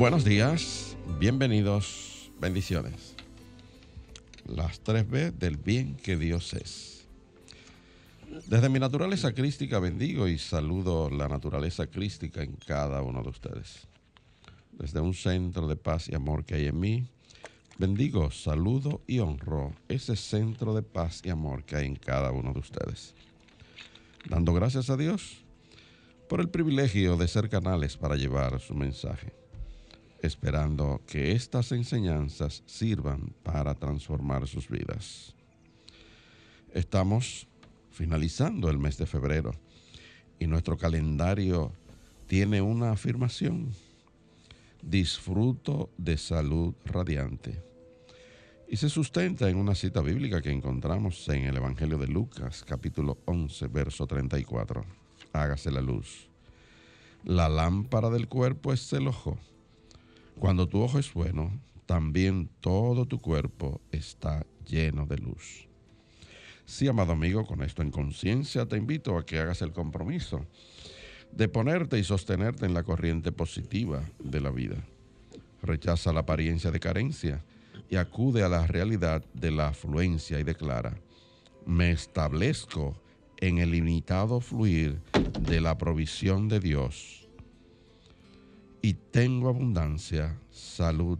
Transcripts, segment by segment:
Buenos días, bienvenidos, bendiciones. Las tres B del bien que Dios es. Desde mi naturaleza crística bendigo y saludo la naturaleza crística en cada uno de ustedes. Desde un centro de paz y amor que hay en mí, bendigo, saludo y honro ese centro de paz y amor que hay en cada uno de ustedes. Dando gracias a Dios por el privilegio de ser canales para llevar su mensaje esperando que estas enseñanzas sirvan para transformar sus vidas. Estamos finalizando el mes de febrero y nuestro calendario tiene una afirmación. Disfruto de salud radiante. Y se sustenta en una cita bíblica que encontramos en el Evangelio de Lucas, capítulo 11, verso 34. Hágase la luz. La lámpara del cuerpo es el ojo. Cuando tu ojo es bueno, también todo tu cuerpo está lleno de luz. Sí, amado amigo, con esto en conciencia te invito a que hagas el compromiso de ponerte y sostenerte en la corriente positiva de la vida. Rechaza la apariencia de carencia y acude a la realidad de la afluencia y declara, me establezco en el limitado fluir de la provisión de Dios y tengo abundancia, salud,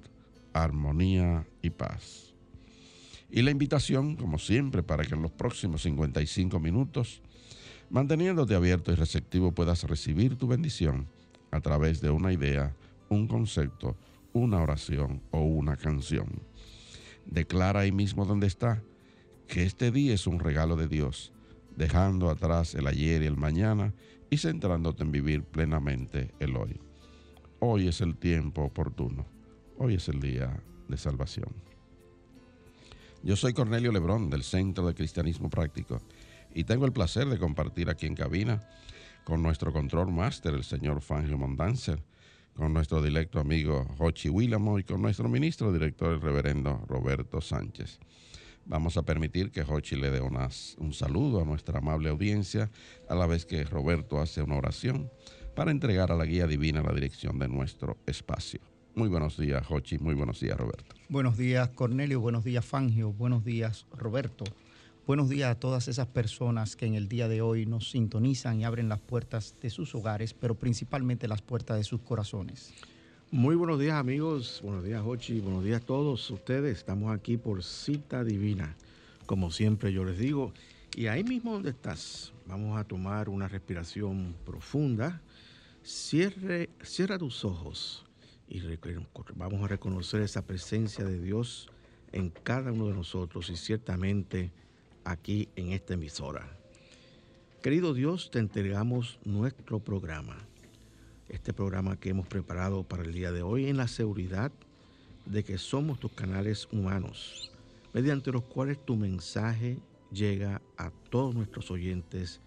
armonía y paz. Y la invitación, como siempre, para que en los próximos 55 minutos, manteniéndote abierto y receptivo, puedas recibir tu bendición a través de una idea, un concepto, una oración o una canción. Declara ahí mismo donde está que este día es un regalo de Dios, dejando atrás el ayer y el mañana y centrándote en vivir plenamente el hoy. Hoy es el tiempo oportuno. Hoy es el día de salvación. Yo soy Cornelio Lebrón del Centro de Cristianismo Práctico y tengo el placer de compartir aquí en cabina con nuestro control máster, el señor Fangio Mondanzer, con nuestro directo amigo Jochi Willamo y con nuestro ministro director, el reverendo Roberto Sánchez. Vamos a permitir que Jochi le dé un saludo a nuestra amable audiencia, a la vez que Roberto hace una oración para entregar a la guía divina la dirección de nuestro espacio. Muy buenos días, Jochi. Muy buenos días, Roberto. Buenos días, Cornelio. Buenos días, Fangio. Buenos días, Roberto. Buenos días a todas esas personas que en el día de hoy nos sintonizan y abren las puertas de sus hogares, pero principalmente las puertas de sus corazones. Muy buenos días amigos, buenos días Jochi, buenos días a todos ustedes. Estamos aquí por cita divina, como siempre yo les digo. Y ahí mismo donde estás, vamos a tomar una respiración profunda Cierre, cierra tus ojos y vamos a reconocer esa presencia de Dios en cada uno de nosotros y ciertamente aquí en esta emisora. Querido Dios, te entregamos nuestro programa, este programa que hemos preparado para el día de hoy en la seguridad de que somos tus canales humanos, mediante los cuales tu mensaje llega a todos nuestros oyentes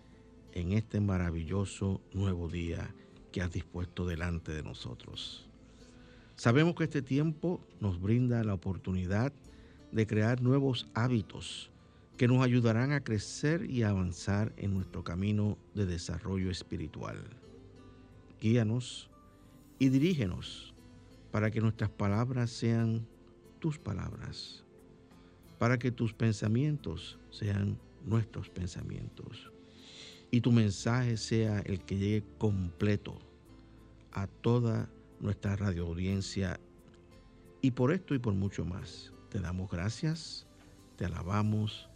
en este maravilloso nuevo día que has dispuesto delante de nosotros. Sabemos que este tiempo nos brinda la oportunidad de crear nuevos hábitos que nos ayudarán a crecer y avanzar en nuestro camino de desarrollo espiritual. Guíanos y dirígenos para que nuestras palabras sean tus palabras, para que tus pensamientos sean nuestros pensamientos y tu mensaje sea el que llegue completo a toda nuestra radio audiencia. Y por esto y por mucho más, te damos gracias, te alabamos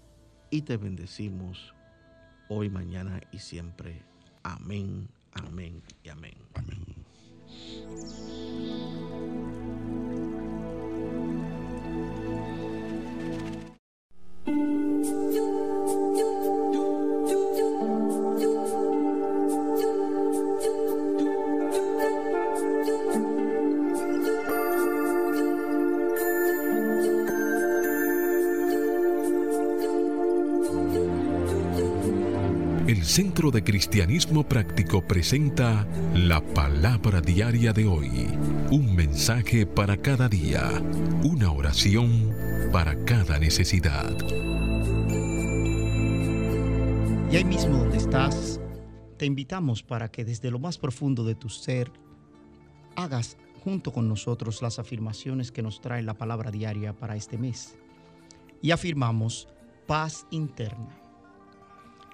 y te bendecimos hoy, mañana y siempre. Amén, amén y amén. Amén. El Centro de Cristianismo Práctico presenta la palabra diaria de hoy. Un mensaje para cada día. Una oración para cada necesidad. Y ahí mismo donde estás, te invitamos para que desde lo más profundo de tu ser hagas junto con nosotros las afirmaciones que nos trae la palabra diaria para este mes. Y afirmamos paz interna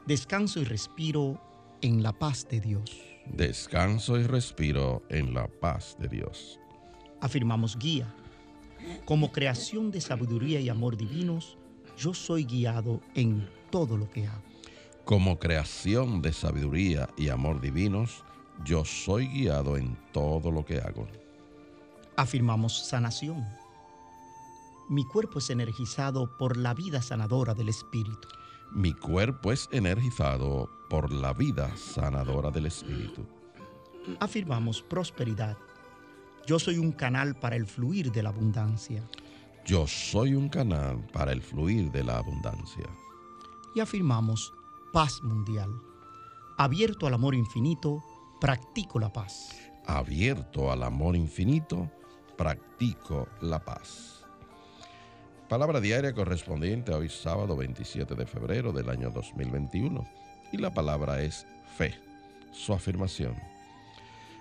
Descanso y respiro en la paz de Dios. Descanso y respiro en la paz de Dios. Afirmamos guía. Como creación de sabiduría y amor divinos, yo soy guiado en todo lo que hago. Como creación de sabiduría y amor divinos, yo soy guiado en todo lo que hago. Afirmamos sanación. Mi cuerpo es energizado por la vida sanadora del Espíritu. Mi cuerpo es energizado por la vida sanadora del Espíritu. Afirmamos prosperidad. Yo soy un canal para el fluir de la abundancia. Yo soy un canal para el fluir de la abundancia. Y afirmamos paz mundial. Abierto al amor infinito, practico la paz. Abierto al amor infinito, practico la paz. Palabra diaria correspondiente a hoy sábado 27 de febrero del año 2021. Y la palabra es fe. Su afirmación.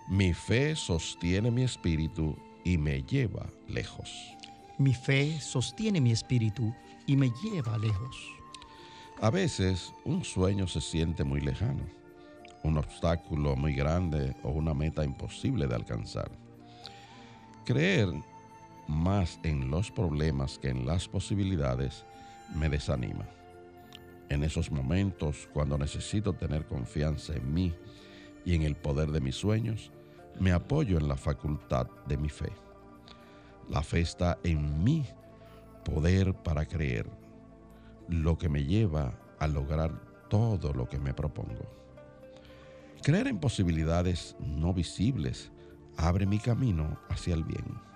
Mi fe sostiene mi espíritu y me lleva lejos. Mi fe sostiene mi espíritu y me lleva lejos. A veces un sueño se siente muy lejano, un obstáculo muy grande o una meta imposible de alcanzar. Creer más en los problemas que en las posibilidades me desanima. En esos momentos, cuando necesito tener confianza en mí y en el poder de mis sueños, me apoyo en la facultad de mi fe. La fe está en mi poder para creer, lo que me lleva a lograr todo lo que me propongo. Creer en posibilidades no visibles abre mi camino hacia el bien.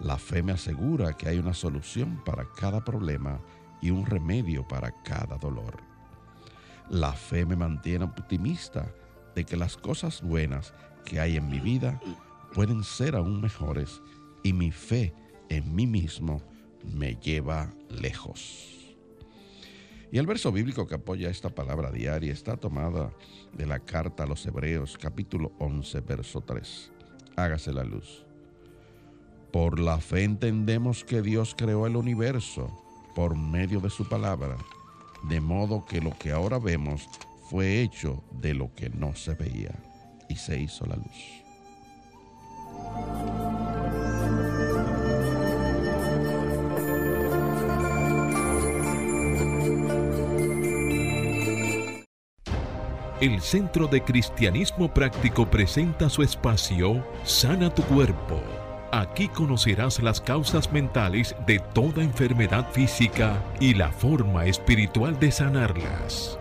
La fe me asegura que hay una solución para cada problema y un remedio para cada dolor. La fe me mantiene optimista de que las cosas buenas que hay en mi vida pueden ser aún mejores y mi fe en mí mismo me lleva lejos. Y el verso bíblico que apoya esta palabra diaria está tomada de la carta a los Hebreos capítulo 11 verso 3. Hágase la luz. Por la fe entendemos que Dios creó el universo por medio de su palabra, de modo que lo que ahora vemos fue hecho de lo que no se veía y se hizo la luz. El Centro de Cristianismo Práctico presenta su espacio Sana tu Cuerpo Aquí conocerás las causas mentales de toda enfermedad física y la forma espiritual de sanarlas.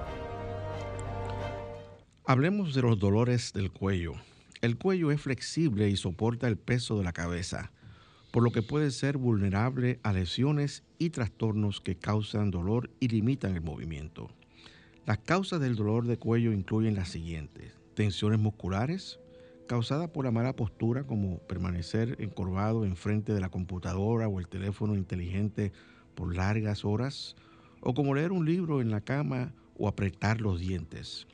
Hablemos de los dolores del cuello. El cuello es flexible y soporta el peso de la cabeza, por lo que puede ser vulnerable a lesiones y trastornos que causan dolor y limitan el movimiento. Las causas del dolor de cuello incluyen las siguientes. Tensiones musculares, causada por la mala postura como permanecer encorvado enfrente de la computadora o el teléfono inteligente por largas horas, o como leer un libro en la cama o apretar los dientes.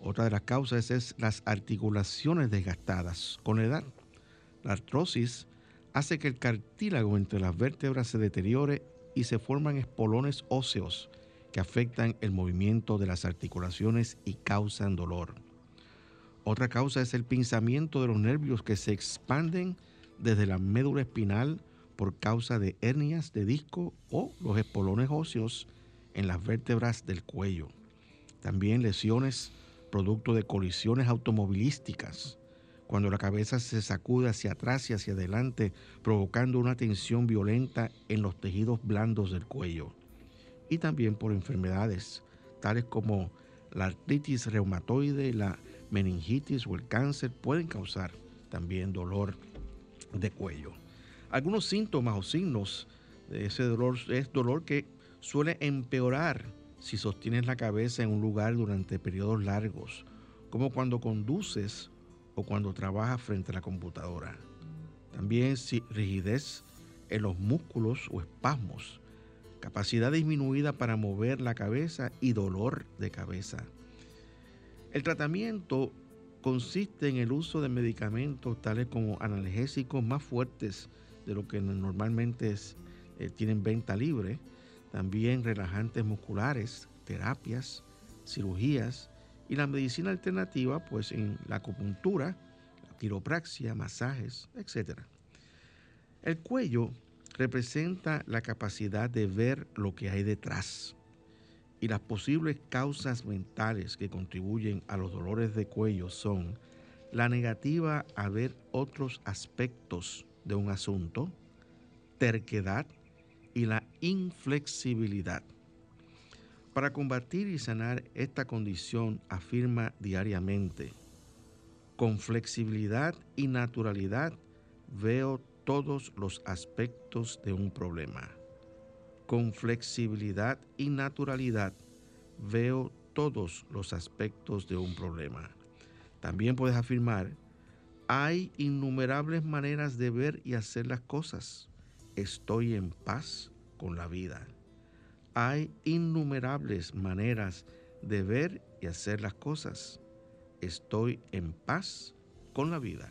Otra de las causas es las articulaciones desgastadas con la edad. La artrosis hace que el cartílago entre las vértebras se deteriore y se forman espolones óseos que afectan el movimiento de las articulaciones y causan dolor. Otra causa es el pinzamiento de los nervios que se expanden desde la médula espinal por causa de hernias de disco o los espolones óseos en las vértebras del cuello. También lesiones producto de colisiones automovilísticas, cuando la cabeza se sacude hacia atrás y hacia adelante, provocando una tensión violenta en los tejidos blandos del cuello. Y también por enfermedades, tales como la artritis reumatoide, la meningitis o el cáncer pueden causar también dolor de cuello. Algunos síntomas o signos de ese dolor es dolor que suele empeorar si sostienes la cabeza en un lugar durante periodos largos, como cuando conduces o cuando trabajas frente a la computadora. También si rigidez en los músculos o espasmos, capacidad disminuida para mover la cabeza y dolor de cabeza. El tratamiento consiste en el uso de medicamentos tales como analgésicos más fuertes de lo que normalmente eh, tienen venta libre, también relajantes musculares, terapias, cirugías y la medicina alternativa, pues en la acupuntura, la quiropraxia, masajes, etc. El cuello representa la capacidad de ver lo que hay detrás y las posibles causas mentales que contribuyen a los dolores de cuello son la negativa a ver otros aspectos de un asunto, terquedad y la inflexibilidad. Para combatir y sanar esta condición afirma diariamente, con flexibilidad y naturalidad veo todos los aspectos de un problema. Con flexibilidad y naturalidad veo todos los aspectos de un problema. También puedes afirmar, hay innumerables maneras de ver y hacer las cosas. Estoy en paz con la vida. Hay innumerables maneras de ver y hacer las cosas. Estoy en paz con la vida.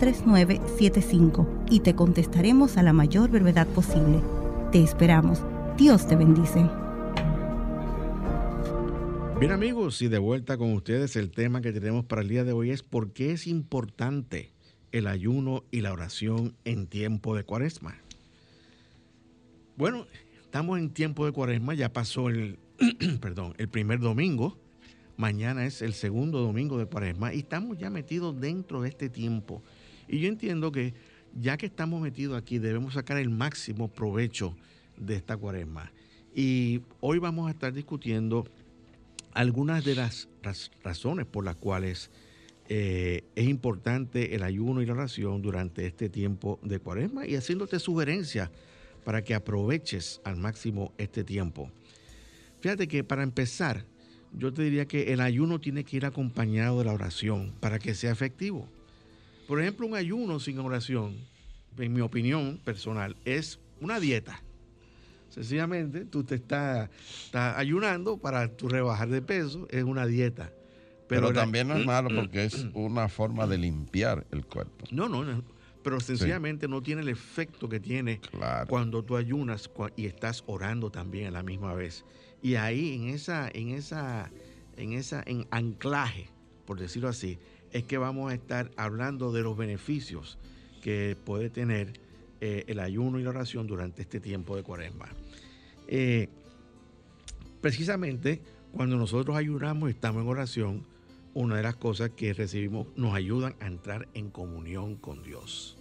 809-350-3975 y te contestaremos a la mayor brevedad posible. Te esperamos. Dios te bendice. Bien amigos, y de vuelta con ustedes, el tema que tenemos para el día de hoy es por qué es importante el ayuno y la oración en tiempo de cuaresma. Bueno, estamos en tiempo de cuaresma, ya pasó el, perdón, el primer domingo, mañana es el segundo domingo de cuaresma y estamos ya metidos dentro de este tiempo. Y yo entiendo que ya que estamos metidos aquí, debemos sacar el máximo provecho de esta cuaresma. Y hoy vamos a estar discutiendo algunas de las razones por las cuales eh, es importante el ayuno y la oración durante este tiempo de cuaresma y haciéndote sugerencias para que aproveches al máximo este tiempo. Fíjate que para empezar, yo te diría que el ayuno tiene que ir acompañado de la oración para que sea efectivo. Por ejemplo, un ayuno sin oración, en mi opinión personal, es una dieta. Sencillamente, tú te estás, ayunando para tu rebajar de peso, es una dieta. Pero, también no es malo porque es una forma de limpiar el cuerpo. No, no, no pero sencillamente no tiene el efecto que tiene cuando tú ayunas y estás orando también a la misma vez. Y ahí en esa, en esa, en esa, en anclaje, por decirlo así, es que vamos a estar hablando de los beneficios que puede tener eh, el ayuno y la oración durante este tiempo de cuaresma. Eh, precisamente cuando nosotros ayunamos y estamos en oración, una de las cosas que recibimos nos ayudan a entrar en comunión con Dios.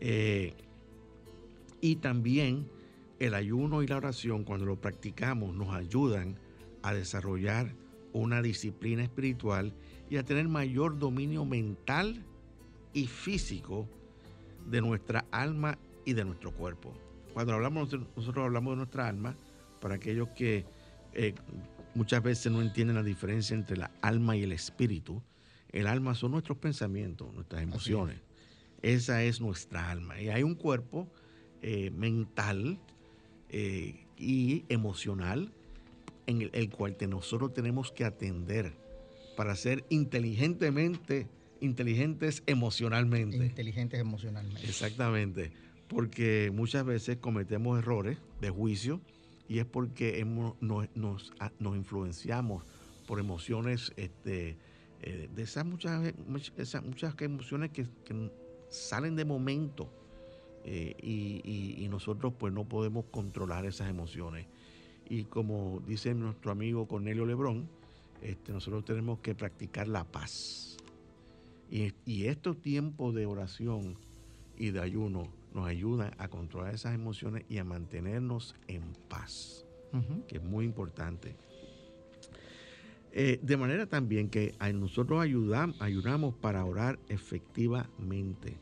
Eh, y también el ayuno y la oración, cuando lo practicamos, nos ayudan a desarrollar una disciplina espiritual y a tener mayor dominio mental y físico de nuestra alma y de nuestro cuerpo. Cuando hablamos, nosotros hablamos de nuestra alma, para aquellos que eh, muchas veces no entienden la diferencia entre la alma y el espíritu, el alma son nuestros pensamientos, nuestras emociones. Esa es nuestra alma. Y hay un cuerpo eh, mental eh, y emocional en el, el cual nosotros tenemos que atender para ser inteligentemente inteligentes emocionalmente. Inteligentes emocionalmente. Exactamente, porque muchas veces cometemos errores de juicio y es porque hemos, nos, nos, influenciamos por emociones este, eh, de esas muchas, esas muchas emociones que, salen de momento eh, y, nosotros pues no podemos controlar esas emociones. Y como dice nuestro amigo Cornelio Lebrón, este, nosotros tenemos que practicar la paz. Y, y estos tiempos de oración y de ayuno nos ayudan a controlar esas emociones y a mantenernos en paz, que es muy importante. Eh, de manera también que nosotros ayudamos, ayudamos para orar efectivamente,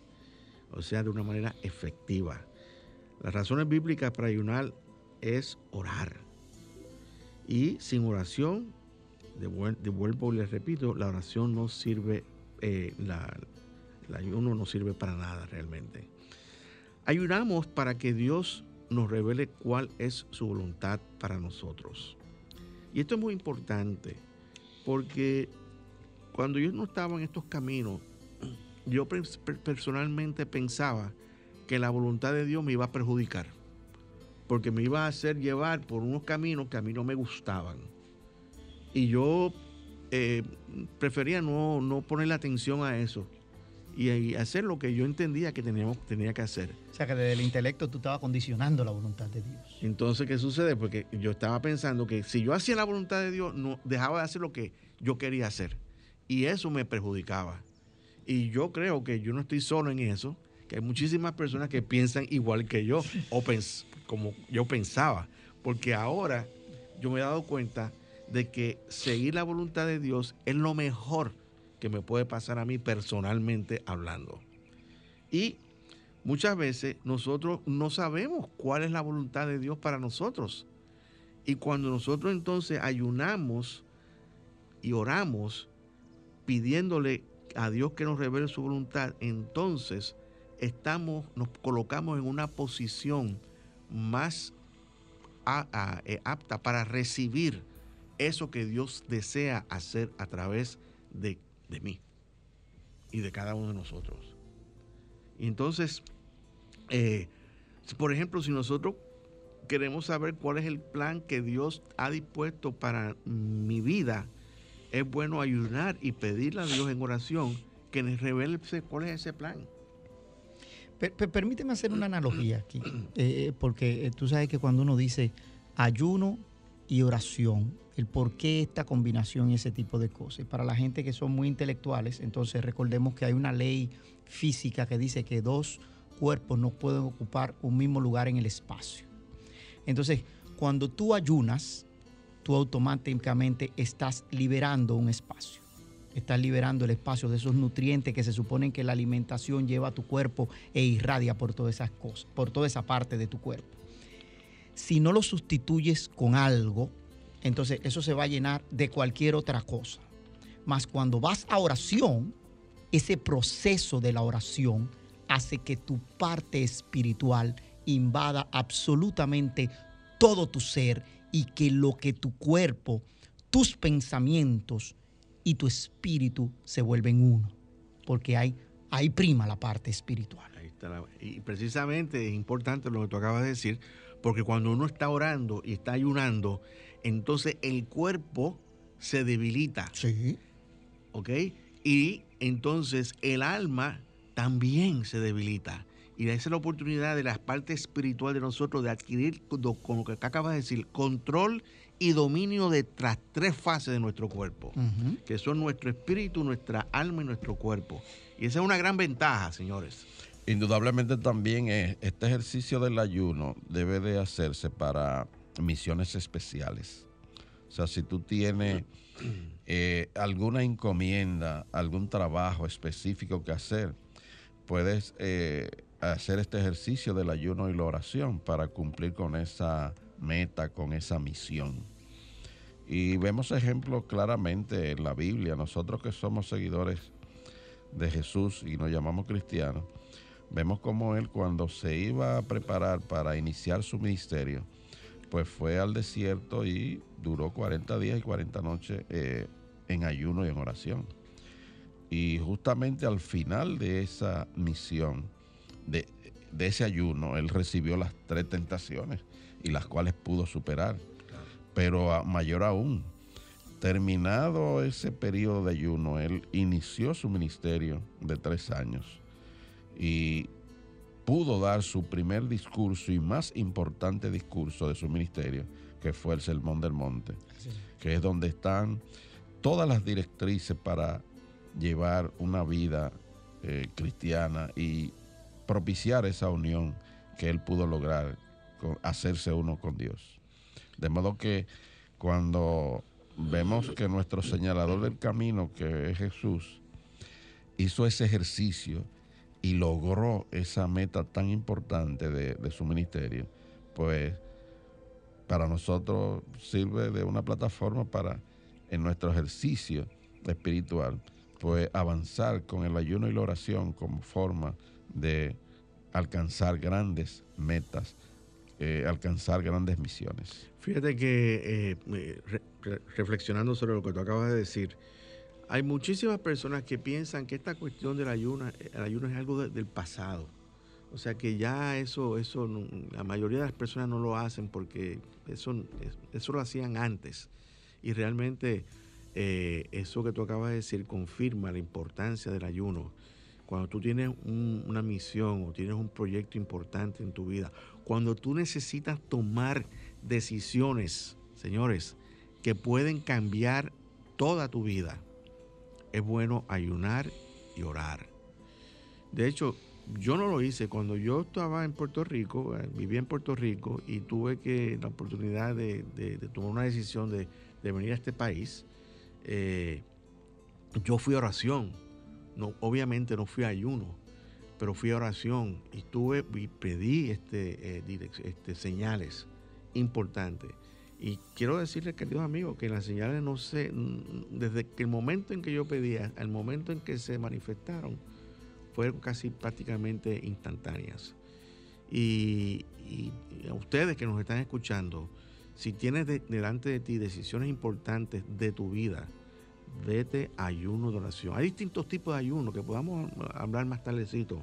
o sea, de una manera efectiva. Las razones bíblicas para ayunar es orar. Y sin oración, de, vuelvo y les repito, la oración no sirve, eh, el ayuno no sirve para nada realmente. Ayunamos para que Dios nos revele cuál es su voluntad para nosotros. Y esto es muy importante porque cuando yo no estaba en estos caminos, yo personalmente pensaba que la voluntad de Dios me iba a perjudicar, porque me iba a hacer llevar por unos caminos que a mí no me gustaban. Y yo eh, prefería no, no ponerle atención a eso y, hacer lo que yo entendía que teníamos, tenía que hacer. O sea, que desde el intelecto tú estabas condicionando la voluntad de Dios. Entonces, ¿qué sucede? Porque yo estaba pensando que si yo hacía la voluntad de Dios, no dejaba de hacer lo que yo quería hacer. Y eso me perjudicaba. Y yo creo que yo no estoy solo en eso, que hay muchísimas personas que piensan igual que yo, o como yo pensaba. Porque ahora yo me he dado cuenta de que seguir la voluntad de Dios es lo mejor que me puede pasar a mí personalmente hablando. Y muchas veces nosotros no sabemos cuál es la voluntad de Dios para nosotros. Y cuando nosotros entonces ayunamos y oramos pidiéndole a Dios que nos revele su voluntad, entonces estamos, nos colocamos en una posición más eh, apta para recibir eso que Dios desea hacer a través de de mí y de cada uno de nosotros. Y entonces, eh, por ejemplo, si nosotros queremos saber cuál es el plan que Dios ha dispuesto para mi vida, es bueno ayunar y pedirle a Dios en oración que nos revele cuál es ese plan. permíteme hacer una analogía aquí, eh, porque eh, tú sabes que cuando uno dice ayuno y oración, el por qué esta combinación y ese tipo de cosas. para la gente que son muy intelectuales, entonces recordemos que hay una ley física que dice que dos cuerpos no pueden ocupar un mismo lugar en el espacio. Entonces, cuando tú ayunas, tú automáticamente estás liberando un espacio. Estás liberando el espacio de esos nutrientes que se suponen que la alimentación lleva a tu cuerpo e irradia por todas esas cosas, por toda esa parte de tu cuerpo. Si no lo sustituyes con algo, entonces eso se va a llenar de cualquier otra cosa. Mas cuando vas a oración, ese proceso de la oración hace que tu parte espiritual invada absolutamente todo tu ser y que lo que tu cuerpo, tus pensamientos y tu espíritu se vuelven uno. Porque hay, ahí prima la parte espiritual. Y precisamente es importante lo que tú acabas de decir, porque cuando uno está orando y está ayunando, entonces el cuerpo se debilita. Sí. ¿Ok? Y entonces el alma también se debilita. Y esa es la oportunidad de la parte espiritual de nosotros de adquirir, con lo que acá acabas de decir, control y dominio de las tres fases de nuestro cuerpo, que son nuestro espíritu, nuestra alma y nuestro cuerpo. Y esa es una gran ventaja, señores. Indudablemente también este ejercicio del ayuno debe de hacerse para misiones especiales. O sea, si tú tienes eh, alguna encomienda, algún trabajo específico que hacer, puedes eh, hacer este ejercicio del ayuno y la oración para cumplir con esa meta, con esa misión. Y vemos ejemplos claramente en la Biblia, nosotros que somos seguidores de Jesús y nos llamamos cristianos, vemos como él cuando se iba a preparar para iniciar su ministerio, pues fue al desierto y duró 40 días y 40 noches eh, en ayuno y en oración. Y justamente al final de esa misión, de, ese ayuno, él recibió las tres tentaciones y las cuales pudo superar. Pero mayor aún, terminado ese periodo de ayuno, él inició su ministerio de tres años y pudo dar su primer discurso y más importante discurso de su ministerio, que fue el Sermón del Monte, que es donde están todas las directrices para llevar una vida eh, cristiana y propiciar esa unión que él pudo lograr, con, hacerse uno con Dios. De modo que cuando vemos que nuestro señalador del camino, que es Jesús, hizo ese ejercicio y logró esa meta tan importante de, su ministerio, pues para nosotros sirve de una plataforma para en nuestro ejercicio espiritual, pues avanzar con el ayuno y la oración como forma de alcanzar grandes metas, eh, alcanzar grandes misiones. Fíjate que eh, reflexionando sobre lo que tú acabas de decir, hay muchísimas personas que piensan que esta cuestión del ayuno, el ayuno es algo del pasado. O sea que ya eso, eso, la mayoría de las personas no lo hacen porque eso, lo hacían antes. Y realmente eh, eso que tú acabas de decir confirma la importancia del ayuno. Cuando tú tienes una misión o tienes un proyecto importante en tu vida, cuando tú necesitas tomar decisiones, señores, que pueden cambiar toda tu vida, es bueno ayunar y orar. De hecho, yo no lo hice cuando yo estaba en Puerto Rico, eh, vivía en Puerto Rico y tuve que la oportunidad de, tomar una decisión de, venir a este país. Eh, yo fui a oración, obviamente no fui a ayuno, pero fui a oración y tuve y pedí este, eh, este señales importantes. Y quiero decirles, queridos amigos, que las señales no sé, desde el momento en que yo pedía al momento en que se manifestaron, fueron casi prácticamente instantáneas. Y, a ustedes que nos están escuchando, si tienes delante de ti decisiones importantes de tu vida, vete a ayuno de oración. Hay distintos tipos de ayuno que podamos hablar más tardecito,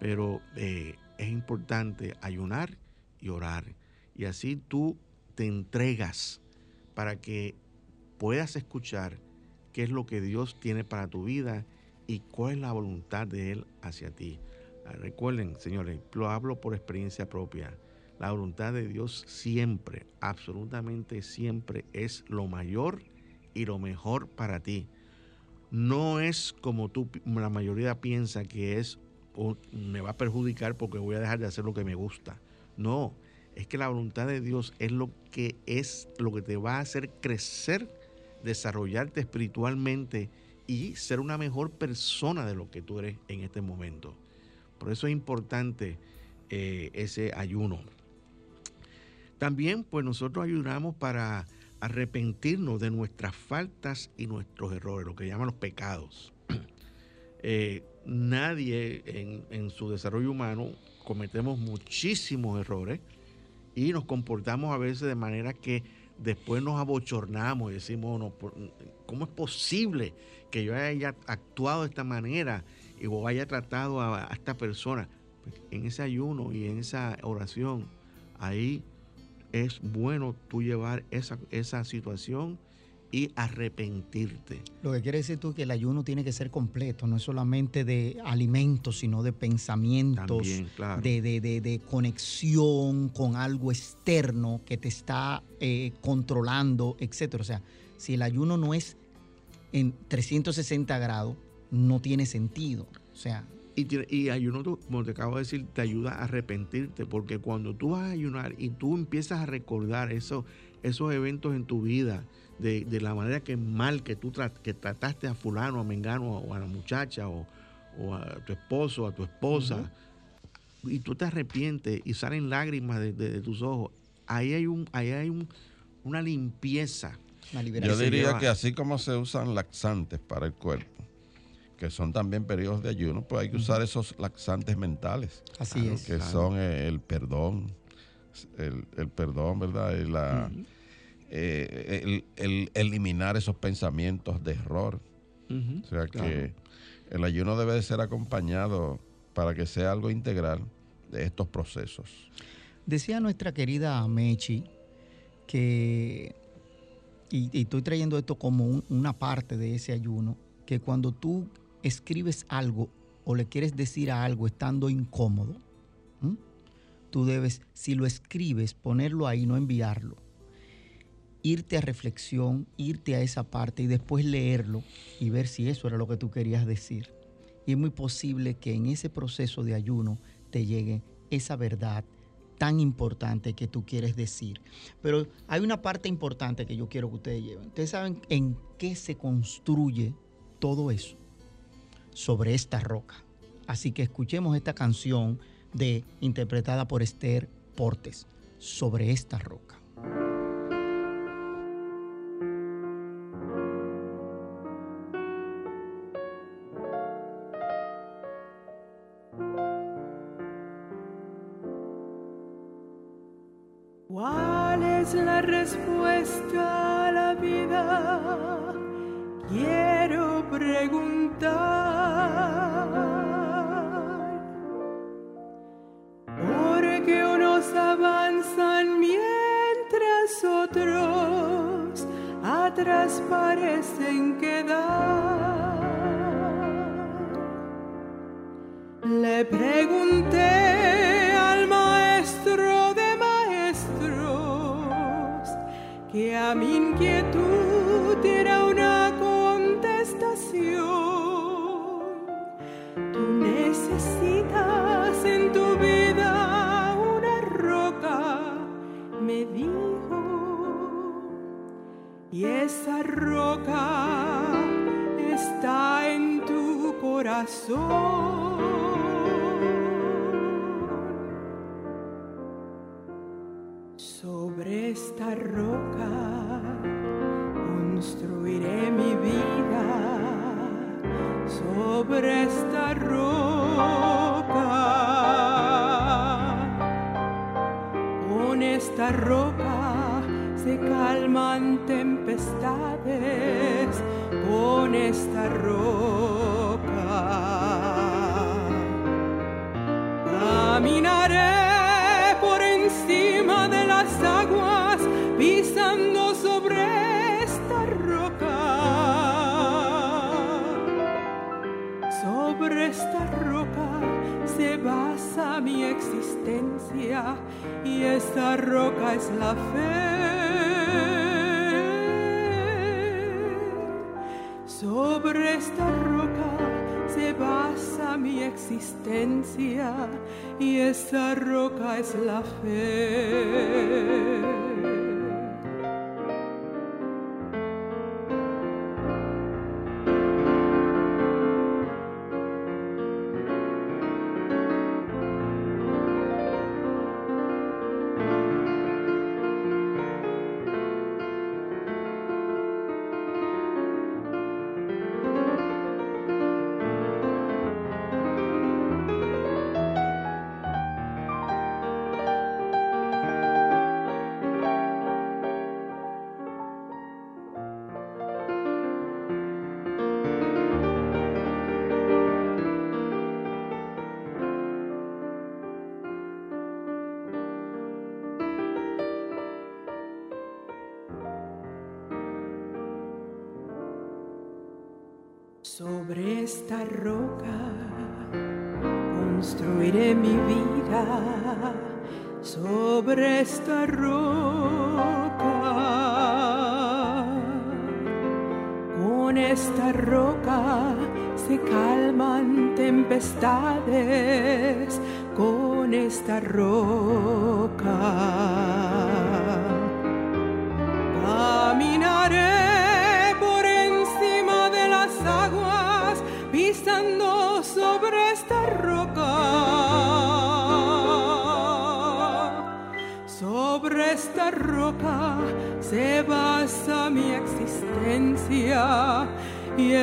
pero eh, es importante ayunar y orar. Y así tú te entregas para que puedas escuchar qué es lo que Dios tiene para tu vida y cuál es la voluntad de Él hacia ti. Ah, recuerden, señores, lo hablo por experiencia propia. La voluntad de Dios siempre, absolutamente siempre, es lo mayor y lo mejor para ti. No es como tú, la mayoría piensa que es o me va a perjudicar porque voy a dejar de hacer lo que me gusta. No, es que la voluntad de Dios es lo que es lo que te va a hacer crecer, desarrollarte espiritualmente y ser una mejor persona de lo que tú eres en este momento. Por eso es importante eh, ese ayuno. También pues nosotros ayunamos para arrepentirnos de nuestras faltas y nuestros errores, lo que llaman los pecados. Eh, nadie en, en su desarrollo humano cometemos muchísimos errores y nos comportamos a veces de manera que después nos abochornamos y decimos, no, ¿cómo es posible que yo haya actuado de esta manera o haya tratado a, esta persona? Pues, en ese ayuno y en esa oración, ahí es bueno tú llevar esa, esa situación y arrepentirte. Lo que quiere decir tú que el ayuno tiene que ser completo, no es solamente de alimentos, sino de pensamientos, de, conexión con algo externo que te está eh, controlando, etc. O sea, si el ayuno no es en 360 grados, no tiene sentido. O sea, y, y, ayuno, como te acabo de decir, te ayuda a arrepentirte, porque cuando tú vas a ayunar y tú empiezas a recordar eso, esos eventos en tu vida, de, la manera que mal que tú que trataste a fulano, a mengano, o a la muchacha, o, a tu esposo, a tu esposa, y tú te arrepientes y salen lágrimas de, tus ojos, ahí hay, un, ahí hay un, una limpieza. Yo diría que así como se usan laxantes para el cuerpo, que son también periodos de ayuno, pues hay que usar esos laxantes mentales. Así es. Que son el, perdón, el, perdón, ¿verdad? Y la, eh, el, eliminar esos pensamientos de error. o sea que el ayuno debe de ser acompañado para que sea algo integral de estos procesos. Decía nuestra querida Mechi que y, estoy trayendo esto como una parte de ese ayuno, que cuando tú escribes algo o le quieres decir a algo estando incómodo, tú debes, si lo escribes, ponerlo ahí, no enviarlo. Irte a reflexión, irte a esa parte y después leerlo y ver si eso era lo que tú querías decir. Y es muy posible que en ese proceso de ayuno te llegue esa verdad tan importante que tú quieres decir. Pero hay una parte importante que yo quiero que ustedes lleven. Ustedes saben en qué se construye todo eso. Sobre esta roca. Así que escuchemos esta canción de interpretada por Esther Portes, Sobre esta roca. Preguntar. Porque unos avanzan mientras otros atrás parecen quedar. Le pregunté que a mi inquietud y esa roca está en tu corazón. Sobre esta roca construiré mi vida. Sobre esta roca. Con esta roca se calman tempestades. Con esta roca caminaré aguas pisando sobre esta roca. Sobre esta roca se basa mi existencia y esta roca es la fe. Sobre esta roca se basa mi existencia y esa roca es la fe.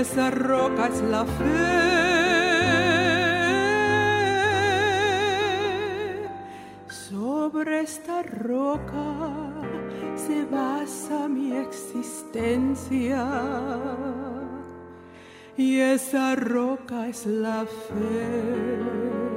Esa roca es la fe. Sobre esta roca se basa mi existencia y esa roca es la fe.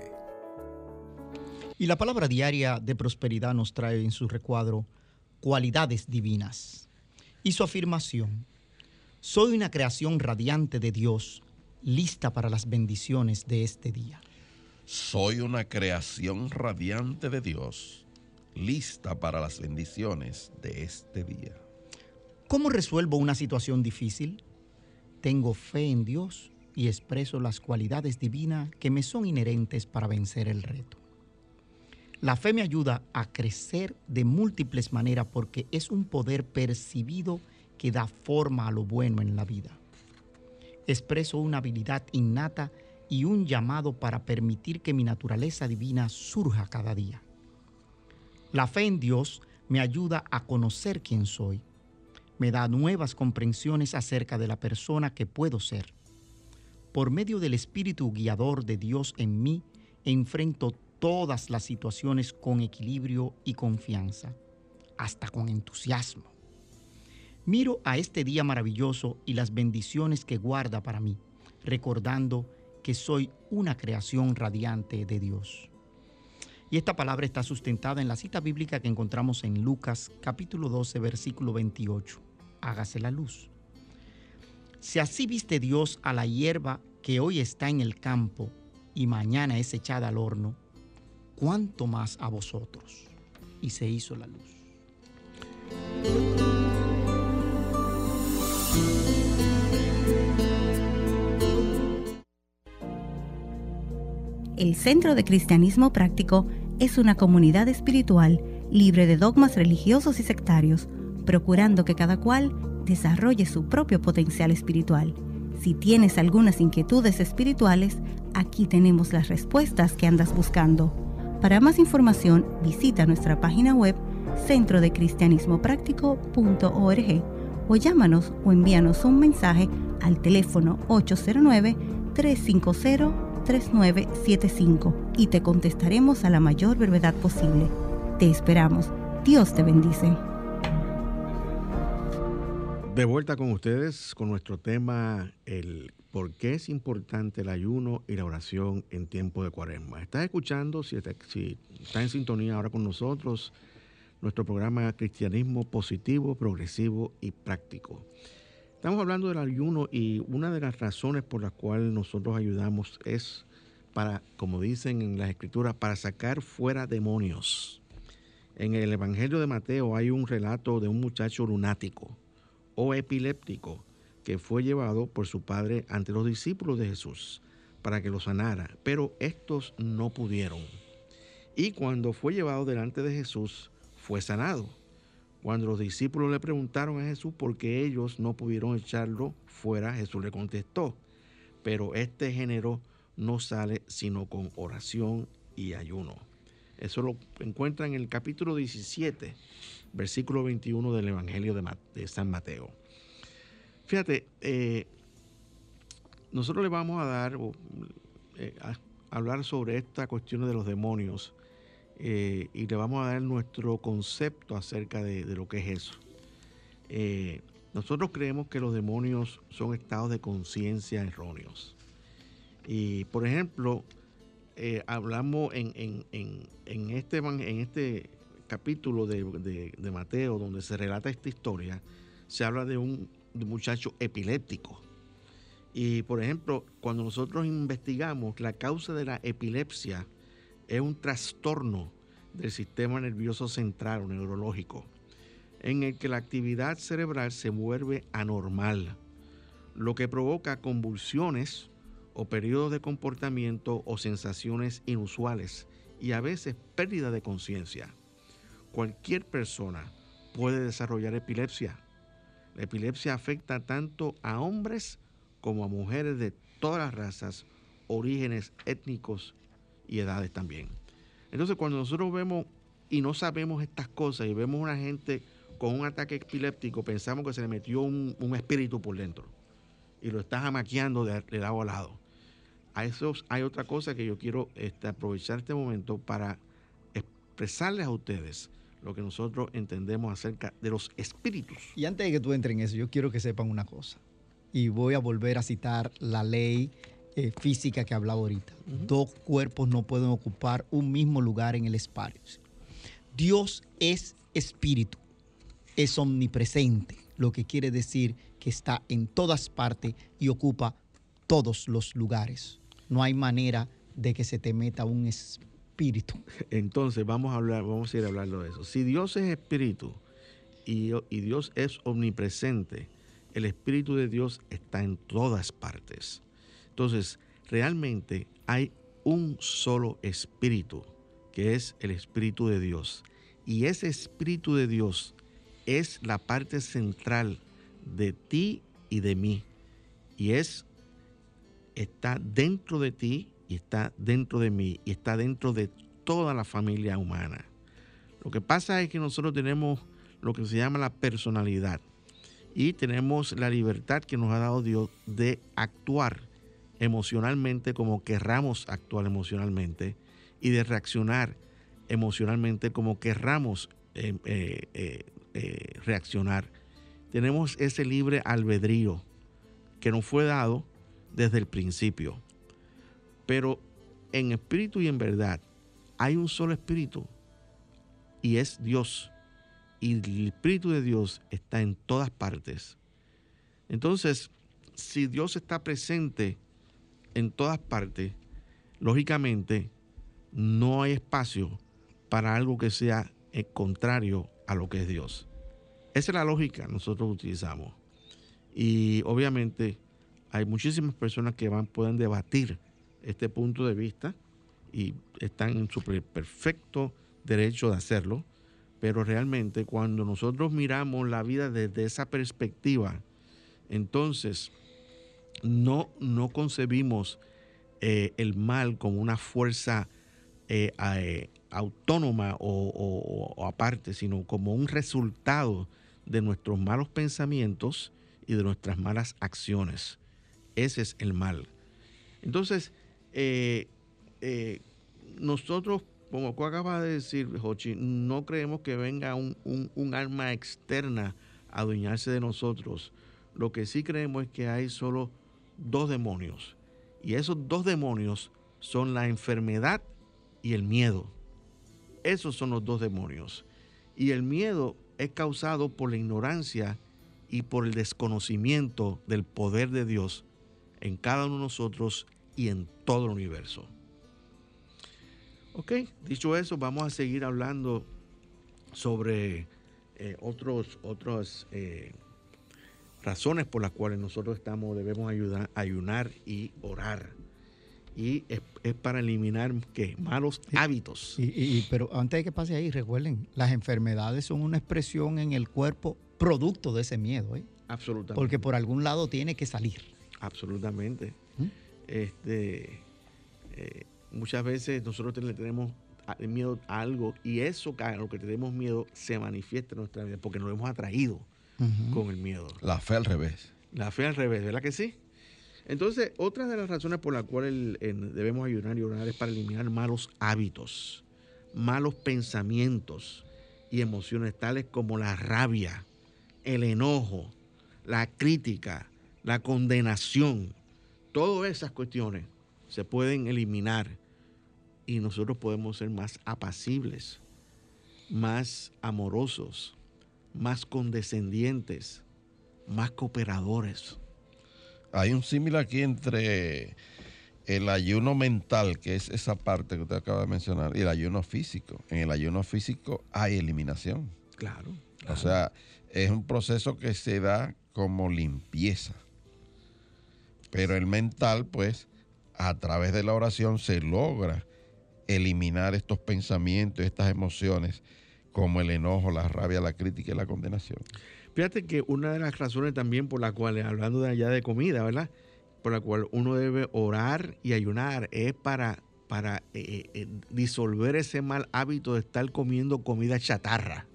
Y la palabra diaria de prosperidad nos trae en su recuadro cualidades divinas. Y su afirmación, soy una creación radiante de Dios, lista para las bendiciones de este día. Soy una creación radiante de Dios, lista para las bendiciones de este día. ¿Cómo resuelvo una situación difícil? Tengo fe en Dios y expreso las cualidades divinas que me son inherentes para vencer el reto. La fe me ayuda a crecer de múltiples maneras porque es un poder percibido que da forma a lo bueno en la vida. Expreso una habilidad innata y un llamado para permitir que mi naturaleza divina surja cada día. La fe en Dios me ayuda a conocer quién soy. Me da nuevas comprensiones acerca de la persona que puedo ser. Por medio del Espíritu guiador de Dios en mí, enfrento todas las situaciones con equilibrio y confianza, hasta con entusiasmo. Miro a este día maravilloso y las bendiciones que guarda para mí, recordando que soy una creación radiante de Dios. Y esta palabra está sustentada en la cita bíblica que encontramos en Lucas capítulo 12, versículo 28. Hágase la luz. Si así viste Dios a la hierba que hoy está en el campo y mañana es echada al horno, cuánto más a vosotros. Y se hizo la luz. El Centro de Cristianismo Práctico es una comunidad espiritual libre de dogmas religiosos y sectarios, procurando que cada cual desarrolle su propio potencial espiritual. Si tienes algunas inquietudes espirituales, aquí tenemos las respuestas que andas buscando. Para más información, visita nuestra página web centrodecristianismopráctico.org o llámanos o envíanos un mensaje al teléfono 809-350-3975 y te contestaremos a la mayor brevedad posible. Te esperamos. Dios te bendice. De vuelta con ustedes con nuestro tema, el por qué es importante el ayuno y la oración en tiempo de cuaresma. Estás escuchando, si está, en sintonía ahora con nosotros, nuestro programa Cristianismo Positivo, Progresivo y Práctico. Estamos hablando del ayuno y una de las razones por las cuales nosotros ayudamos es para, como dicen en las escrituras, para sacar fuera demonios. En el Evangelio de Mateo hay un relato de un muchacho lunático o epiléptico que fue llevado por su padre ante los discípulos de Jesús para que lo sanara, pero estos no pudieron. Y cuando fue llevado delante de Jesús, fue sanado. Cuando los discípulos le preguntaron a Jesús por qué ellos no pudieron echarlo fuera, Jesús le contestó, pero este género no sale sino con oración y ayuno. Eso lo encuentran en el capítulo 17, versículo 21 del Evangelio de, San Mateo. Fíjate, eh, nosotros le vamos a dar, eh, a hablar sobre esta cuestión de los demonios eh, y le vamos a dar nuestro concepto acerca de, lo que es eso. nosotros creemos que los demonios son estados de conciencia erróneos. Y, por ejemplo, hablamos en, este, en este capítulo de, de Mateo, donde se relata esta historia, se habla de un de muchacho epiléptico. Y por ejemplo, cuando nosotros investigamos, la causa de la epilepsia es un trastorno del sistema nervioso central o neurológico, en el que la actividad cerebral se vuelve anormal, lo que provoca convulsiones o periodos de comportamiento o sensaciones inusuales y a veces pérdida de conciencia. Cualquier persona puede desarrollar epilepsia la epilepsia afecta tanto a hombres como a mujeres de todas las razas, orígenes étnicos y edades también. Entonces, cuando nosotros vemos y no sabemos estas cosas y vemos una gente con un ataque epiléptico, pensamos que se le metió un, espíritu por dentro y lo está jamaqueando de, lado a lado. A eso hay otra cosa que yo quiero este, aprovechar este momento para expresarles a ustedes lo que nosotros entendemos acerca de los espíritus. Y antes de que tú entres en eso, yo quiero que sepan una cosa. Y voy a volver a citar la ley eh, física que hablaba ahorita. Dos cuerpos no pueden ocupar un mismo lugar en el espacio. Dios es espíritu, es omnipresente, lo que quiere decir que está en todas partes y ocupa todos los lugares. No hay manera de que se te meta un espíritu. Entonces vamos a hablar, vamos a ir a hablarlo de eso. Si Dios es espíritu y, y Dios es omnipresente, el espíritu de Dios está en todas partes. Entonces, realmente hay un solo espíritu que es el Espíritu de Dios. Y ese Espíritu de Dios es la parte central de ti y de mí. Y es, está dentro de ti y está dentro de mí y está dentro de toda la familia humana. Lo que pasa es que nosotros tenemos lo que se llama la personalidad y tenemos la libertad que nos ha dado Dios de actuar emocionalmente como querramos actuar emocionalmente y de reaccionar emocionalmente como querramos eh, eh, eh, reaccionar. Tenemos ese libre albedrío que nos fue dado desde el principio. Pero en espíritu y en verdad hay un solo espíritu y es Dios. Y el espíritu de Dios está en todas partes. Entonces, si Dios está presente en todas partes, lógicamente no hay espacio para algo que sea eh, contrario a lo que es Dios. Esa es la lógica que nosotros utilizamos. Y obviamente hay muchísimas personas que van, pueden debatir este punto de vista y están en su perfecto derecho de hacerlo, pero realmente cuando nosotros miramos la vida desde esa perspectiva, entonces no, no concebimos eh, el mal como una fuerza eh, eh, autónoma o, aparte, sino como un resultado de nuestros malos pensamientos y de nuestras malas acciones. Ese es el mal. Entonces, nosotros, como tú acabas de decir, Jochi, no creemos que venga un, un, externa a adueñarse de nosotros. Lo que sí creemos es que hay solo dos demonios. Y esos dos demonios son la enfermedad y el miedo. Esos son los dos demonios. Y el miedo es causado por la ignorancia y por el desconocimiento del poder de Dios en cada uno de nosotros y en todo el universo. Ok, dicho eso, vamos a seguir hablando sobre eh, otros, otros eh, razones por las cuales nosotros estamos, debemos ayudar, ayunar y orar. Y es, para eliminar ¿qué? malos hábitos. Y, pero antes de que pase ahí, recuerden, las enfermedades son una expresión en el cuerpo producto de ese miedo. ¿eh? Absolutamente. Porque por algún lado tiene que salir. Absolutamente. Este, eh, muchas veces nosotros tenemos miedo a algo y eso, a lo que tenemos miedo, se manifiesta en nuestra vida porque nos hemos atraído con el miedo. La fe al revés. La fe al revés, ¿verdad que sí? Entonces, otra de las razones por las cuales debemos ayunar y orar es para eliminar malos hábitos, malos pensamientos y emociones tales como la rabia, el enojo, la crítica, la condenación. Todas esas cuestiones se pueden eliminar y nosotros podemos ser más apacibles, más amorosos, más condescendientes, más cooperadores. Hay un símil aquí entre el ayuno mental, que es esa parte que usted acaba de mencionar, y el ayuno físico. En el ayuno físico hay eliminación. Claro. O sea, es un proceso que se da como limpieza. Pero el mental, pues, a través de la oración se logra eliminar estos pensamientos, estas emociones como el enojo, la rabia, la crítica y la condenación. Fíjate que una de las razones también por las cuales, hablando de allá de comida, ¿verdad? Por la cual uno debe orar y ayunar es para para eh, eh, disolver ese mal hábito de estar comiendo comida chatarra.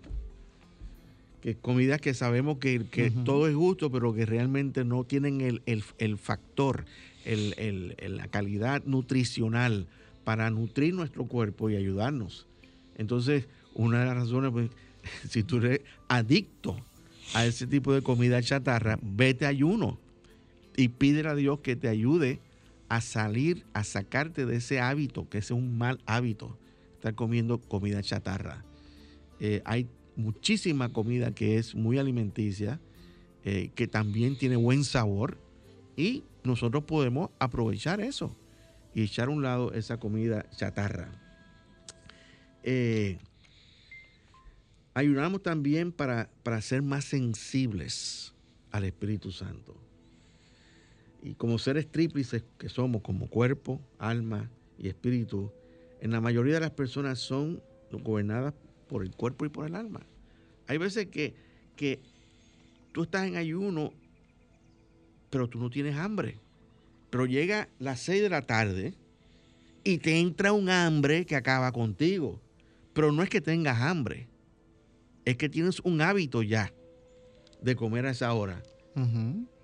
Que comidas que sabemos que, que todo es justo, pero que realmente no tienen el, el factor, la calidad nutricional para nutrir nuestro cuerpo y ayudarnos. Entonces, una de las razones, pues, si tú eres adicto a ese tipo de comida chatarra, vete a ayuno y pídele a Dios que te ayude a salir, a sacarte de ese hábito, que es un mal hábito, estar comiendo comida chatarra. Eh, hay muchísima comida que es muy alimenticia, eh, que también tiene buen sabor y nosotros podemos aprovechar eso y echar a un lado esa comida chatarra. Eh, ayudamos también para, para ser más sensibles al Espíritu Santo. Y como seres tríplices que somos, como cuerpo, alma y espíritu, en la mayoría de las personas son gobernadas por el cuerpo y por el alma. Hay veces que, que tú estás en ayuno, pero tú no tienes hambre. Pero llega las 6 de la tarde y te entra un hambre que acaba contigo. Pero no es que tengas hambre, es que tienes un hábito ya de comer a esa hora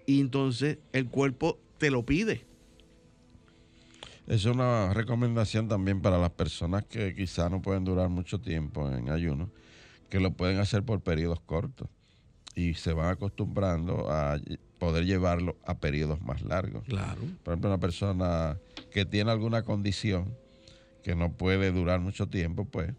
y entonces el cuerpo te lo pide. Es una recomendación también para las personas que quizá no pueden durar mucho tiempo en ayuno, que lo pueden hacer por periodos cortos y se van acostumbrando a poder llevarlo a periodos más largos. Claro. Por ejemplo, una persona que tiene alguna condición que no puede durar mucho tiempo, pues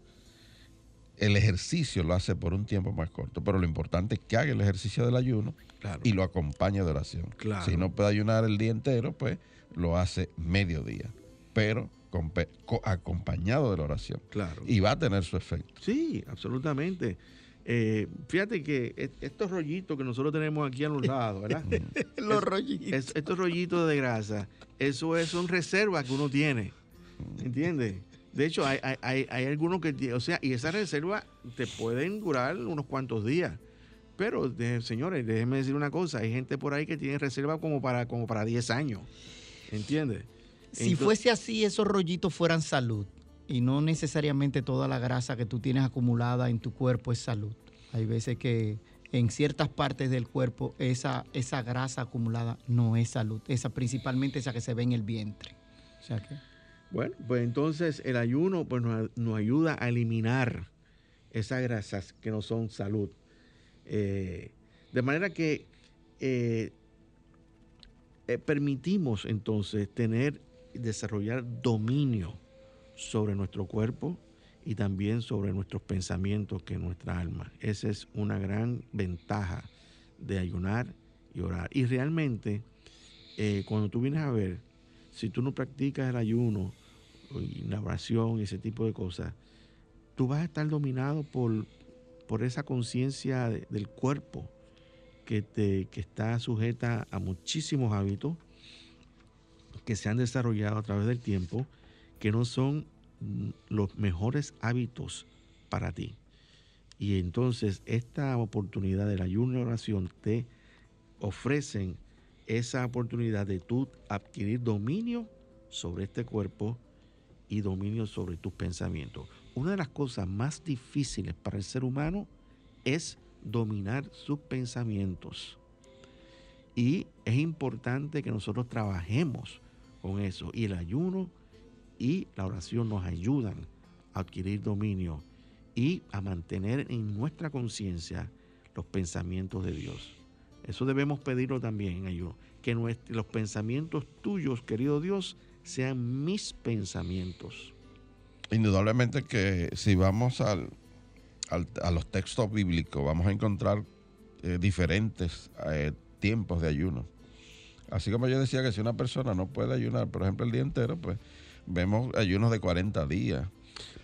el ejercicio lo hace por un tiempo más corto, pero lo importante es que haga el ejercicio del ayuno y lo acompañe de oración. Si no puede ayunar el día entero, pues lo hace medio día, pero acompañado de la oración. Claro. Y va a tener su efecto. Sí, absolutamente. Eh, fíjate que estos rollitos que nosotros tenemos aquí a los lados, ¿verdad? los rollitos. estos rollitos de grasa, eso es, son reservas que uno tiene. ¿Entiendes? De hecho, hay, hay, hay, algunos que, o sea, y esas reservas te pueden durar unos cuantos días. Pero, señores, déjenme decir una cosa, hay gente por ahí que tiene reserva como para, como para 10 años. ¿Entiendes? Si fuese así, esos rollitos fueran salud y no necesariamente toda la grasa que tú tienes acumulada en tu cuerpo es salud. Hay veces que en ciertas partes del cuerpo esa, esa grasa acumulada no es salud, esa principalmente esa que se ve en el vientre. O sea que bueno, pues entonces el ayuno pues, nos, ayuda a eliminar esas grasas que no son salud. Eh, de manera que eh, eh, permitimos entonces tener y desarrollar dominio sobre nuestro cuerpo y también sobre nuestros pensamientos que nuestra alma. Esa es una gran ventaja de ayunar y orar. Y realmente, cuando tú vienes a ver, si tú no practicas el ayuno, y la oración y ese tipo de cosas, tú vas a estar dominado por, por esa conciencia del cuerpo que, te, que está sujeta a muchísimos hábitos que se han desarrollado a través del tiempo, que no son los mejores hábitos para ti. Y entonces esta oportunidad del ayuno y oración te ofrecen esa oportunidad de tú adquirir dominio sobre este cuerpo y dominio sobre tus pensamientos. Una de las cosas más difíciles para el ser humano es dominar sus pensamientos. Y es importante que nosotros trabajemos con eso. Y el ayuno y la oración nos ayudan a adquirir dominio y a mantener en nuestra conciencia los pensamientos de Dios. Eso debemos pedirlo también en ayuno. Que los pensamientos tuyos, querido Dios, sean mis pensamientos. Indudablemente que si vamos al, a los textos bíblicos vamos a encontrar eh, diferentes eh, tiempos de ayuno. Así como yo decía que si una persona no puede ayunar, por ejemplo, el día entero, pues vemos ayunos de 40 días.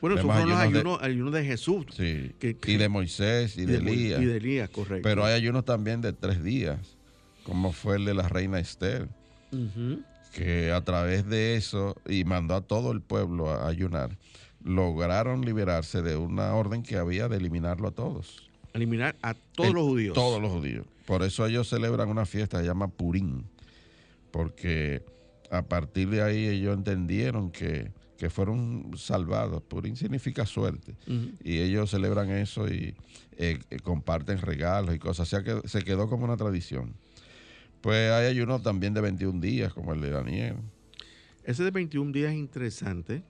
Bueno, esos fueron los ayunos, de, Jesús. Sí, y de Moisés y, de, Elías. Y de Elías, correcto. Pero hay ayunos también de tres días, como fue el de la reina Esther que a través de eso, y mandó a todo el pueblo a ayunar, lograron liberarse de una orden que había de eliminarlo a todos. Eliminar a todos los judíos. Todos los judíos. Por eso ellos celebran una fiesta que se llama Purín, porque a partir de ahí ellos entendieron que, que fueron salvados. Purim significa suerte. Y ellos celebran eso y eh, eh, comparten regalos y cosas. O sea que se quedó como una tradición. Pues hay ayuno también de 21 días, como el de Daniel. Ese de 21 días es interesante.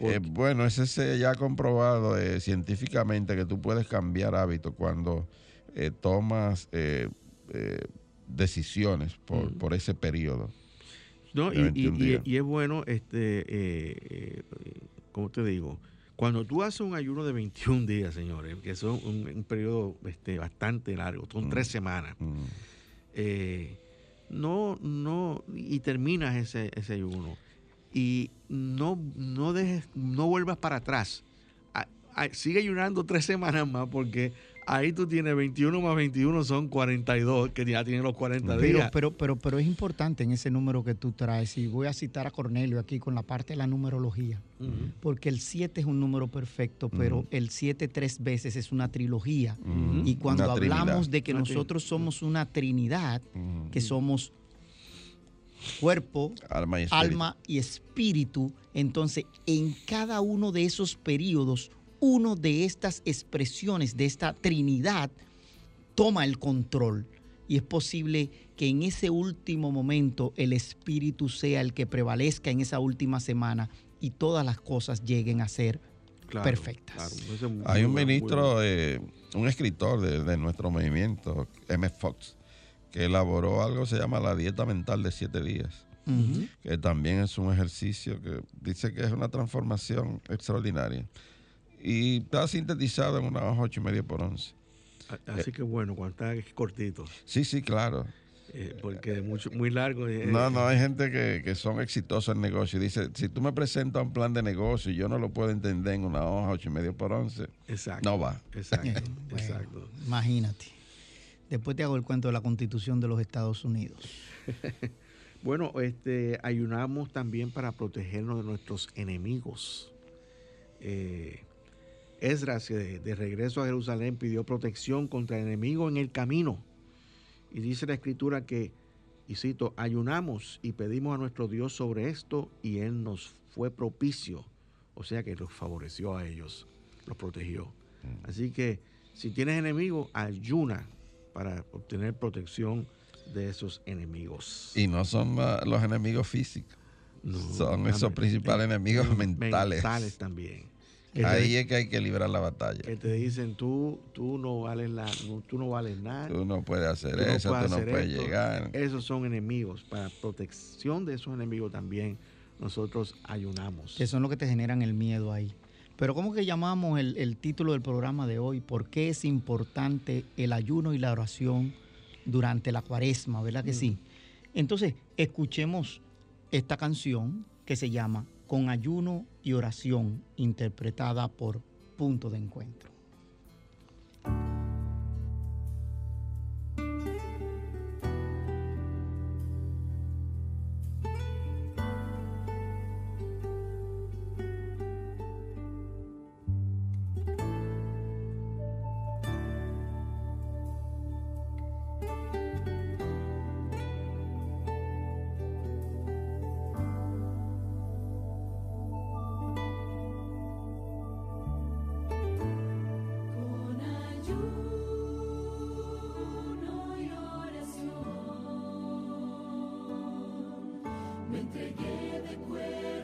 Eh, bueno, ese se ya ha comprobado científicamente que tú puedes cambiar hábitos cuando tomas decisiones por, por ese periodo. No, y, es bueno, este, eh, eh, ¿cómo te digo? Cuando tú haces un ayuno de 21 días, señores, que son un, periodo este, bastante largo, son tres mm. semanas, mm. Eh, no, no, y terminas ese, ese ayuno y no, no dejes, no vuelvas para atrás. sigue ayunando tres semanas más porque ahí tú tienes 21 más 21 son 42, que ya tienen los 40 días. Pero, pero, pero es importante en ese número que tú traes, y voy a citar a Cornelio aquí con la parte de la numerología, porque el 7 es un número perfecto, pero el 7 tres veces es una trilogía. Y cuando hablamos de que nosotros somos una trinidad, que somos cuerpo, alma y espíritu, entonces en cada uno de esos periodos uno de estas expresiones de esta Trinidad toma el control. Y es posible que en ese último momento el Espíritu sea el que prevalezca en esa última semana y todas las cosas lleguen a ser perfectas. Hay un ministro, eh, un escritor de, nuestro movimiento, M. Fox, que elaboró algo que se llama la dieta mental de siete días, que también es un ejercicio que dice que es una transformación extraordinaria y está sintetizado en una hoja ocho y medio por once. Así que bueno, cuando está cortito. Sí, sí, claro. Eh, porque mucho, muy largo. Eh, no, no, hay gente que, que, son exitosos en negocio y dice, si tú me presentas un plan de negocio y yo no lo puedo entender en una hoja ocho y medio por once, exacto, no va. Exacto, exacto. Imagínate. Después te hago el cuento de la constitución de los Estados Unidos. bueno, este, ayunamos también para protegernos de nuestros enemigos. Eh, Esdras, de regreso a Jerusalén, pidió protección contra el enemigo en el camino. Y dice la escritura que, y cito, ayunamos y pedimos a nuestro Dios sobre esto y Él nos fue propicio. O sea que los favoreció a ellos, los protegió. Mm. Así que si tienes enemigos, ayuna para obtener protección de esos enemigos. Y no son los enemigos físicos, son esos principales enemigos mentales. Mentales también. Ahí es que hay que librar la batalla. Que te dicen, tú, tú, no, vales la, tú no vales nada. Tú no puedes hacer eso, tú no puedes llegar. Esos son enemigos. Para protección de esos enemigos también nosotros ayunamos. Que son los que te generan el miedo ahí. Pero ¿cómo que llamamos el, el título del programa de hoy? ¿Por qué es importante el ayuno y la oración durante la cuaresma? ¿Verdad que sí? Entonces, escuchemos esta canción que se llama con ayuno y oración interpretada por punto de encuentro. me entregué de cuerpo.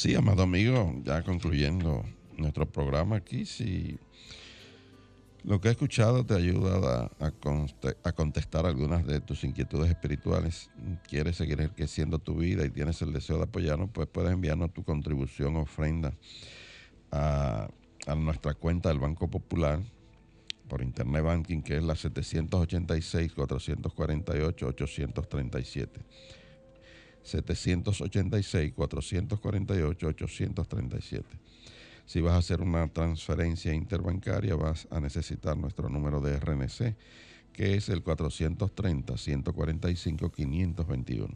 Sí, amado amigo, ya concluyendo nuestro programa aquí, si lo que he escuchado te ayuda a, contestar algunas de tus inquietudes espirituales, quieres seguir enriqueciendo tu vida y tienes el deseo de apoyarnos, pues puedes enviarnos tu contribución ofrenda a, a nuestra cuenta del Banco Popular por Internet Banking, que es la 786-448-837. 786-448-837. Si vas a hacer una transferencia interbancaria, vas a necesitar nuestro número de RNC, que es el 430-145-521.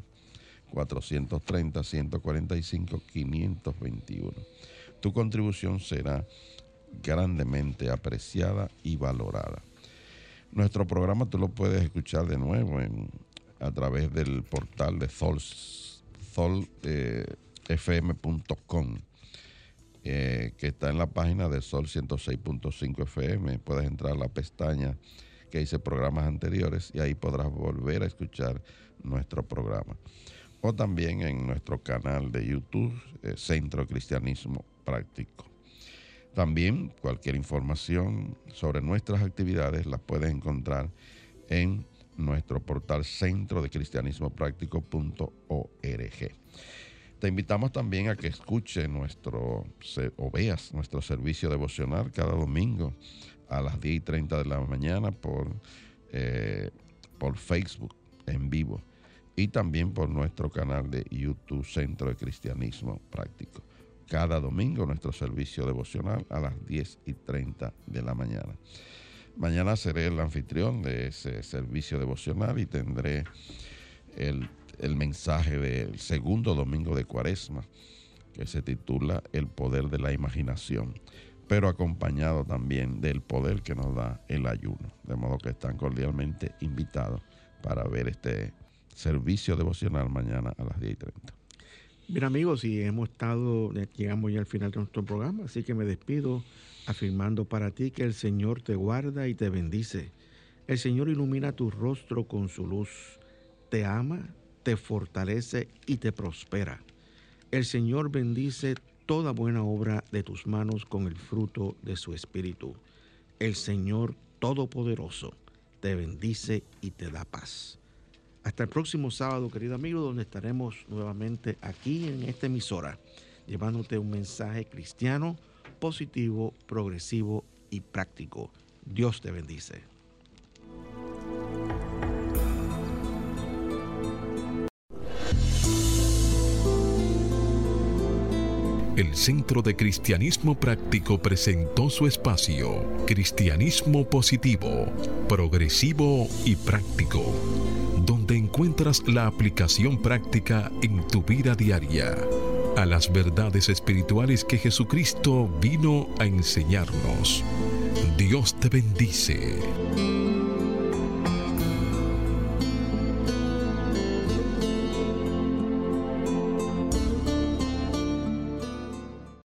430-145-521. Tu contribución será grandemente apreciada y valorada. Nuestro programa tú lo puedes escuchar de nuevo en, a través del portal de solfm.com, eh, que está en la página de Sol 106.5 FM. Puedes entrar a la pestaña que dice programas anteriores y ahí podrás volver a escuchar nuestro programa. O también en nuestro canal de YouTube, eh, Centro Cristianismo Práctico. También cualquier información sobre nuestras actividades las puedes encontrar en nuestro portal centro de cristianismo Te invitamos también a que escuche nuestro o veas nuestro servicio devocional cada domingo a las 10 y 30 de la mañana por, eh, por Facebook en vivo y también por nuestro canal de YouTube Centro de Cristianismo Práctico cada domingo nuestro servicio devocional a las 10 y 30 de la mañana. Mañana seré el anfitrión de ese servicio devocional y tendré el, mensaje del segundo domingo de Cuaresma, que se titula El poder de la imaginación, pero acompañado también del poder que nos da el ayuno. De modo que están cordialmente invitados para ver este servicio devocional mañana a las 10 y 30. Bien amigos, y hemos estado, llegamos ya al final de nuestro programa, así que me despido afirmando para ti que el Señor te guarda y te bendice. El Señor ilumina tu rostro con su luz, te ama, te fortalece y te prospera. El Señor bendice toda buena obra de tus manos con el fruto de su Espíritu. El Señor Todopoderoso te bendice y te da paz. Hasta el próximo sábado, querido amigo, donde estaremos nuevamente aquí en esta emisora, llevándote un mensaje cristiano, positivo, progresivo y práctico. Dios te bendice. El Centro de Cristianismo Práctico presentó su espacio, Cristianismo Positivo, Progresivo y Práctico donde encuentras la aplicación práctica en tu vida diaria a las verdades espirituales que Jesucristo vino a enseñarnos. Dios te bendice.